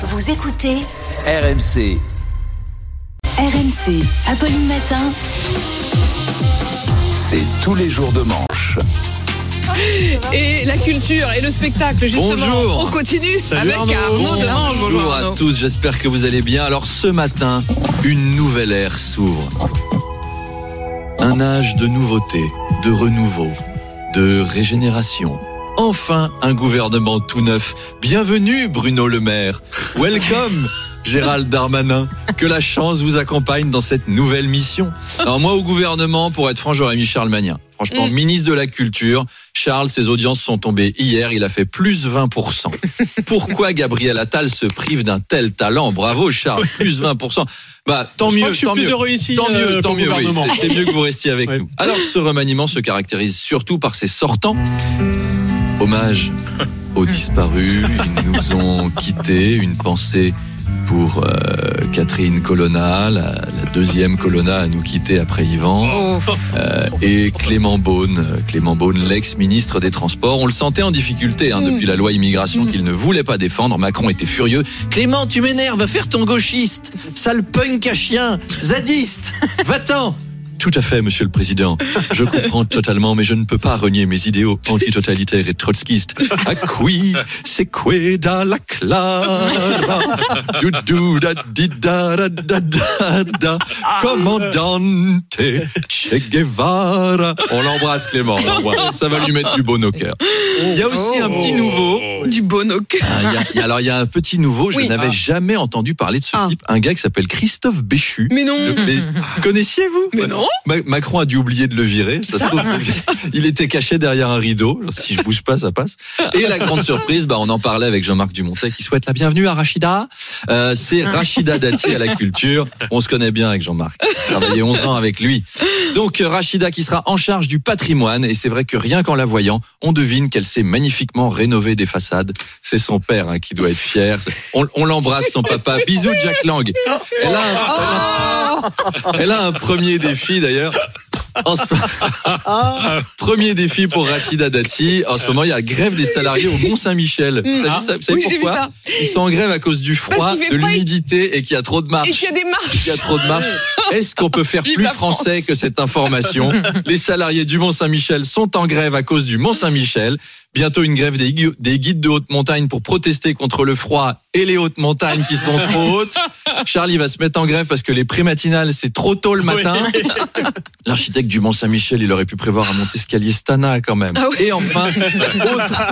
Vous écoutez RMC. RMC, Apolline Matin. C'est tous les jours de manche. Et la culture et le spectacle, justement. Bonjour. On continue avec Arnaud. Arnaud de Manche. Bonjour à Arnaud. tous, j'espère que vous allez bien. Alors ce matin, une nouvelle ère s'ouvre. Un âge de nouveauté, de renouveau, de régénération. Enfin, un gouvernement tout neuf. Bienvenue Bruno Le Maire. Welcome Gérald Darmanin. Que la chance vous accompagne dans cette nouvelle mission. Alors moi au gouvernement, pour être franc, j'aurais mis Charles Magnin. Franchement, Mm. ministre de la Culture, Charles, ses audiences sont tombées hier, il a fait plus 20%. Pourquoi Gabriel Attal se prive d'un tel talent? Bravo Charles, plus 20%. Bah tant Je mieux, crois que je suis tant plus mieux. heureux ici, Tant euh, mieux, tant pour le mieux, oui. C'est- C'est mieux que vous restiez avec Ouais. nous. Alors ce remaniement se caractérise surtout par ses sortants. Hommage aux disparus, ils nous ont quittés, une pensée pour euh, Catherine Colonna, la, la deuxième Colonna à nous quitter après Yvan, euh, et Clément Beaune, Clément Beaune, l'ex-ministre des Transports. On le sentait en difficulté hein, Mm. depuis la loi immigration Mm. qu'il ne voulait pas défendre. Macron était furieux. Clément, tu m'énerves, va faire ton gauchiste, sale punk à chien, zadiste, va-t'en. Tout à fait, monsieur le président. Je comprends totalement, mais je ne peux pas renier mes idéaux antitotalitaires et trotskistes. À qui c'est quoi da la clara? Du da di da da da da da Commandante Che Guevara On l'embrasse Clément, on l'embrasse. ça va lui mettre du bon au cœur. Il y a aussi un petit nouveau. du bon au cœur. Ah, il y a- il y a- alors il y a un petit nouveau, je Oui. n'avais Ah. jamais entendu parler de ce Ah. type, un gars qui s'appelle Christophe Béchu. Mais non. Le- mais connaissiez-vous? Mais non. Ma- Macron a dû oublier de le virer. Ça se trouve, il était caché derrière un rideau. Si je bouge pas, ça passe. Et la grande surprise, bah, on en parlait avec Jean-Marc Dumontet qui souhaite la bienvenue à Rachida. Euh, c'est Rachida Dati à la culture. On se connaît bien avec Jean-Marc. Travaillé 11 ans avec lui. Donc Rachida qui sera en charge du patrimoine. Et c'est vrai que rien qu'en la voyant, on devine qu'elle sait magnifiquement rénover des façades. C'est son père hein, qui doit être fier. On, on l'embrasse, son papa. Bisous Jack Lang. Elle a un- Oh, elle a un premier défi d'ailleurs. Ce- Premier défi pour Rachida Dati. En ce moment, il y a grève des salariés au Mont-Saint-Michel. Vous savez, ça- vous savez oui, pourquoi ça. Ils sont en grève à cause du froid, de et- l'humidité et qu'il y a trop de Et marches. qu'il y a des marches. Il y a trop de marches. Est-ce qu'on peut faire plus français que cette information? Les salariés du Mont-Saint-Michel sont en grève à cause du Mont-Saint-Michel. Bientôt une grève des, gui- des guides de haute montagne pour protester contre le froid et les hautes montagnes qui sont trop hautes. Charlie va se mettre en grève parce que les prématinales, c'est trop tôt le matin. L'architecte du Mont-Saint-Michel, il aurait pu prévoir un monte-escalier Stana quand même. Ah oui. Et enfin, autre,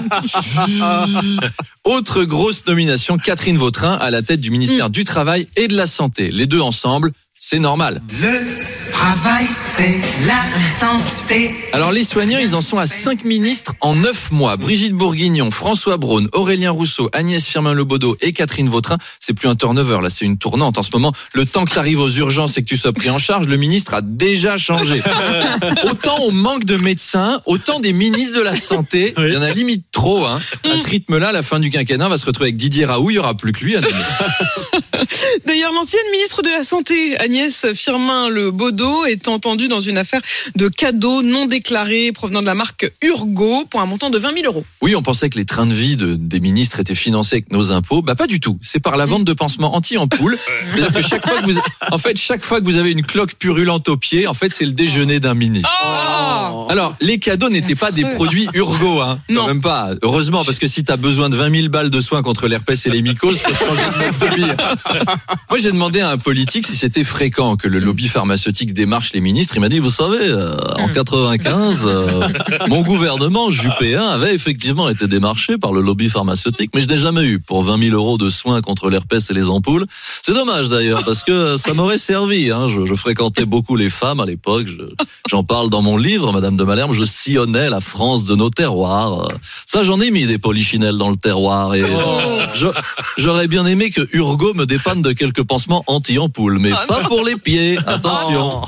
autre grosse nomination, Catherine Vautrin à la tête du ministère du Travail et de la Santé. Les deux ensemble, c'est normal. Le travail, c'est la santé. Alors les soignants, ils en sont à cinq ministres en neuf mois. Brigitte Bourguignon, François Braun, Aurélien Rousseau, Agnès Firmin-Lebaudot et Catherine Vautrin. C'est plus un turnover, là, c'est une tournante. En ce moment, le temps que tu arrives aux urgences et que tu sois pris en charge, le ministre a déjà changé. autant on manque de médecins, autant des ministres de la Santé. Il y en a limite trop. Hein. À ce rythme-là, la fin du quinquennat on va se retrouver avec Didier Raoult. Il y aura plus que lui à l'ancienne ministre de la Santé, Agnès Firmin-Le Baudot, est entendue dans une affaire de cadeaux non déclarés provenant de la marque Urgo pour un montant de 20 000 euros. Oui, on pensait que les trains de vie de- des ministres étaient financés avec nos impôts. Bah pas du tout. C'est par la vente de pansements anti-ampoule. C'est-à-dire que chaque fois que vous, en fait, chaque fois que vous avez une cloque purulente au pied, en fait, c'est le déjeuner d'un ministre. Oh Alors, les cadeaux n'étaient pas des produits Urgo, hein. Quand Non. même pas. Heureusement, parce que si t'as besoin de 20 000 balles de soins contre l'herpès et les mycoses, faut changer de mode de vie. Moi, j'ai demandé à un politique si c'était fréquent que le lobby pharmaceutique démarche les ministres. Il m'a dit, vous savez, euh, en 95, euh, mon gouvernement Juppé 1 avait effectivement été démarché par le lobby pharmaceutique, mais je n'ai jamais eu pour 20 000 euros de soins contre l'herpès et les ampoules. C'est dommage d'ailleurs, parce que ça m'aurait servi. Hein. Je, je fréquentais beaucoup les femmes à l'époque. Je- J'en parle dans mon livre, Madame de Malherbe. Je sillonnais la France de nos terroirs. Ça, j'en ai mis des polichinelles dans le terroir. Et euh, je- j'aurais bien aimé que Urgo me dépanne de quelques pansements anti-ampoule, mais Ah pas pour les pieds. Attention.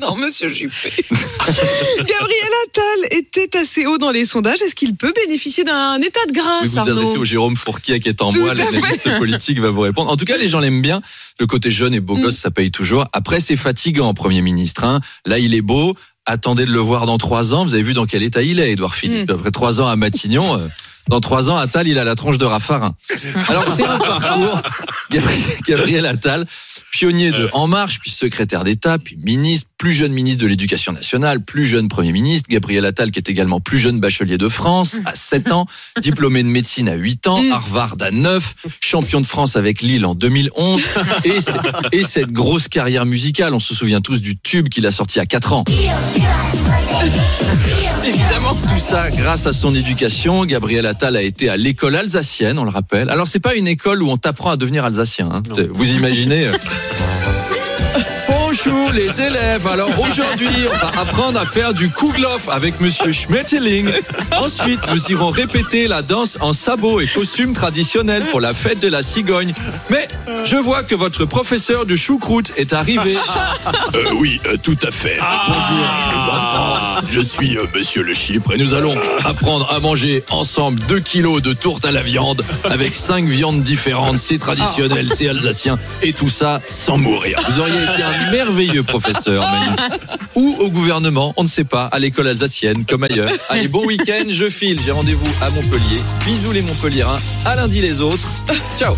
Non, monsieur Juppé. Gabriel Attal était assez haut dans les sondages. Est-ce qu'il peut bénéficier d'un état de grâce, Oui, vous Arnaud adressez au Jérôme Fourquier qui est en Tout moi, l'analyste politique va vous répondre. En tout cas, les gens l'aiment bien. Le côté jeune et Mm. beau gosse, ça paye toujours. Après, c'est fatigant, Premier ministre. hein. Là, il est beau. Attendez de le voir dans trois ans. Vous avez vu dans quel état il est, Édouard Philippe. Mm. Après trois ans à Matignon, euh, Dans trois ans, Attal, il a la tronche de Raffarin. Alors, c'est un parcours. Gabriel, Gabriel Attal, pionnier de En Marche, puis secrétaire d'État, puis ministre, plus jeune ministre de l'Éducation nationale, plus jeune Premier ministre. Gabriel Attal, qui est également plus jeune bachelier de France, à 7 ans, diplômé de médecine à 8 ans, Harvard à 9, champion de France avec Lille en 2011, et, cette grosse carrière musicale, on se souvient tous du tube qu'il a sorti à 4 ans. Évidemment. Tout ça grâce à son éducation. Gabriel Attal a été à l'école alsacienne, on le rappelle. Alors c'est pas une école où on t'apprend à devenir alsacien. hein. Vous imaginez Bonjour les élèves. Alors aujourd'hui, on va apprendre à faire du Kugloff avec Monsieur Schmetterling. Ensuite, nous irons répéter la danse en sabots et costumes traditionnels pour la fête de la cigogne. Mais je vois que votre professeur de choucroute est arrivé. Euh, oui, euh, tout à fait. Bonjour, les enfants. Je suis euh, Monsieur Le Chypre et nous allons apprendre à manger ensemble 2 kilos de tourte à la viande avec 5 viandes différentes. C'est traditionnel, c'est alsacien et tout ça sans mourir. Vous auriez été un merveilleux professeur. Ou au gouvernement, on ne sait pas, à l'école alsacienne comme ailleurs. Allez, bon week-end, je file. J'ai rendez-vous à Montpellier. Bisous les Montpelliérains. À lundi les autres. Ciao.